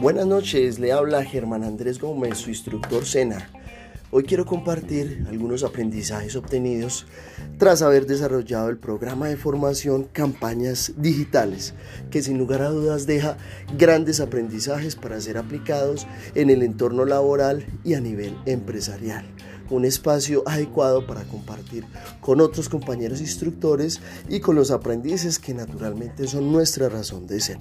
Buenas noches, le habla Germán Andrés Gómez, su instructor SENA. Hoy quiero compartir algunos aprendizajes obtenidos tras haber desarrollado el programa de formación Campañas Digitales, que sin lugar a dudas deja grandes aprendizajes para ser aplicados en el entorno laboral y a nivel empresarial. Un espacio adecuado para compartir con otros compañeros instructores y con los aprendices que naturalmente son nuestra razón de ser.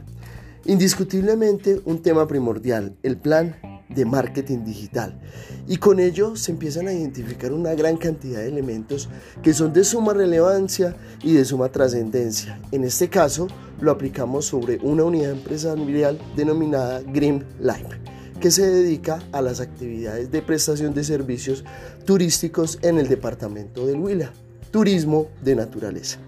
Indiscutiblemente un tema primordial, el plan de marketing digital. Y con ello se empiezan a identificar una gran cantidad de elementos que son de suma relevancia y de suma trascendencia. En este caso lo aplicamos sobre una unidad empresarial denominada Green Life que se dedica a las actividades de prestación de servicios turísticos en el departamento del Huila, turismo de naturaleza.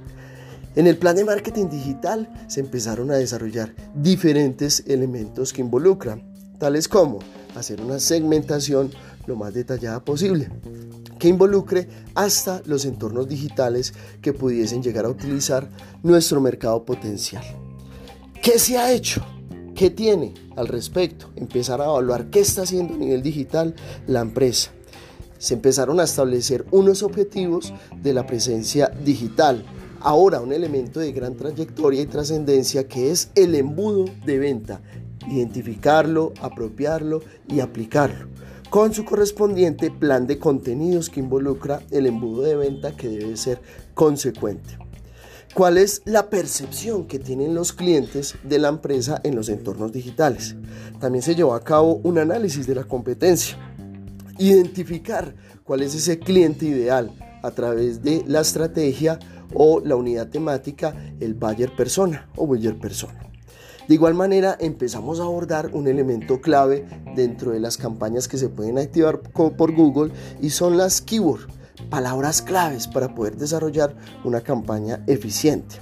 En el plan de marketing digital se empezaron a desarrollar diferentes elementos que involucran, tales como hacer una segmentación lo más detallada posible, que involucre hasta los entornos digitales que pudiesen llegar a utilizar nuestro mercado potencial. ¿Qué se ha hecho? ¿Qué tiene al respecto? Empezar a evaluar qué está haciendo a nivel digital la empresa. Se empezaron a establecer unos objetivos de la presencia digital, Ahora un elemento de gran trayectoria y trascendencia que es el embudo de venta, identificarlo, apropiarlo y aplicarlo, con su correspondiente plan de contenidos que involucra el embudo de venta que debe ser consecuente. ¿Cuál es la percepción que tienen los clientes de la empresa en los entornos digitales? También se llevó a cabo un análisis de la competencia, identificar cuál es ese cliente ideal a través de la estrategia o la unidad temática, el Bayer Persona o Bayer Persona. De igual manera, empezamos a abordar un elemento clave dentro de las campañas que se pueden activar por Google y son las keywords, palabras claves para poder desarrollar una campaña eficiente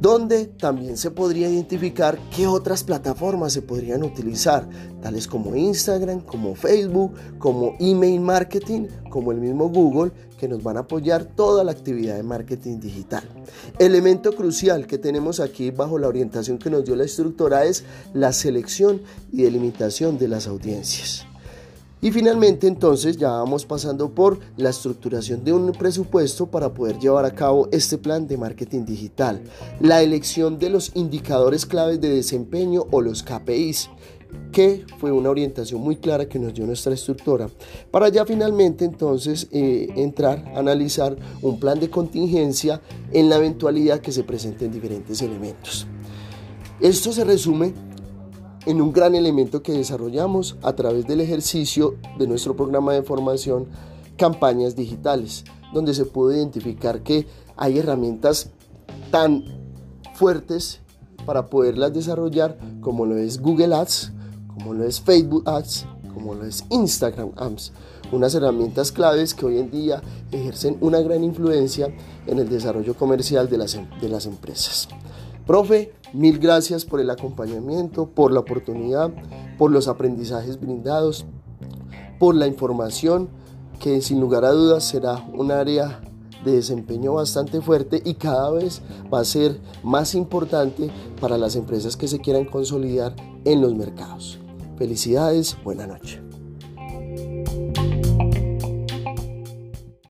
donde también se podría identificar qué otras plataformas se podrían utilizar, tales como Instagram, como Facebook, como email marketing, como el mismo Google, que nos van a apoyar toda la actividad de marketing digital. Elemento crucial que tenemos aquí bajo la orientación que nos dio la instructora es la selección y delimitación de las audiencias. Y finalmente entonces ya vamos pasando por la estructuración de un presupuesto para poder llevar a cabo este plan de marketing digital, la elección de los indicadores claves de desempeño o los KPIs que fue una orientación muy clara que nos dio nuestra instructora, para ya finalmente entonces eh, entrar a analizar un plan de contingencia en la eventualidad que se presenten diferentes elementos. Esto se resume en un gran elemento que desarrollamos a través del ejercicio de nuestro programa de formación campañas digitales, donde se puede identificar que hay herramientas tan fuertes para poderlas desarrollar como lo es Google Ads, como lo es Facebook Ads, como lo es Instagram Ads, unas herramientas claves que hoy en día ejercen una gran influencia en el desarrollo comercial de las, em, de las empresas. Profe, mil gracias por el acompañamiento, por la oportunidad, por los aprendizajes brindados, por la información que sin lugar a dudas será un área de desempeño bastante fuerte y cada vez va a ser más importante para las empresas que se quieran consolidar en los mercados. Felicidades, buena noche.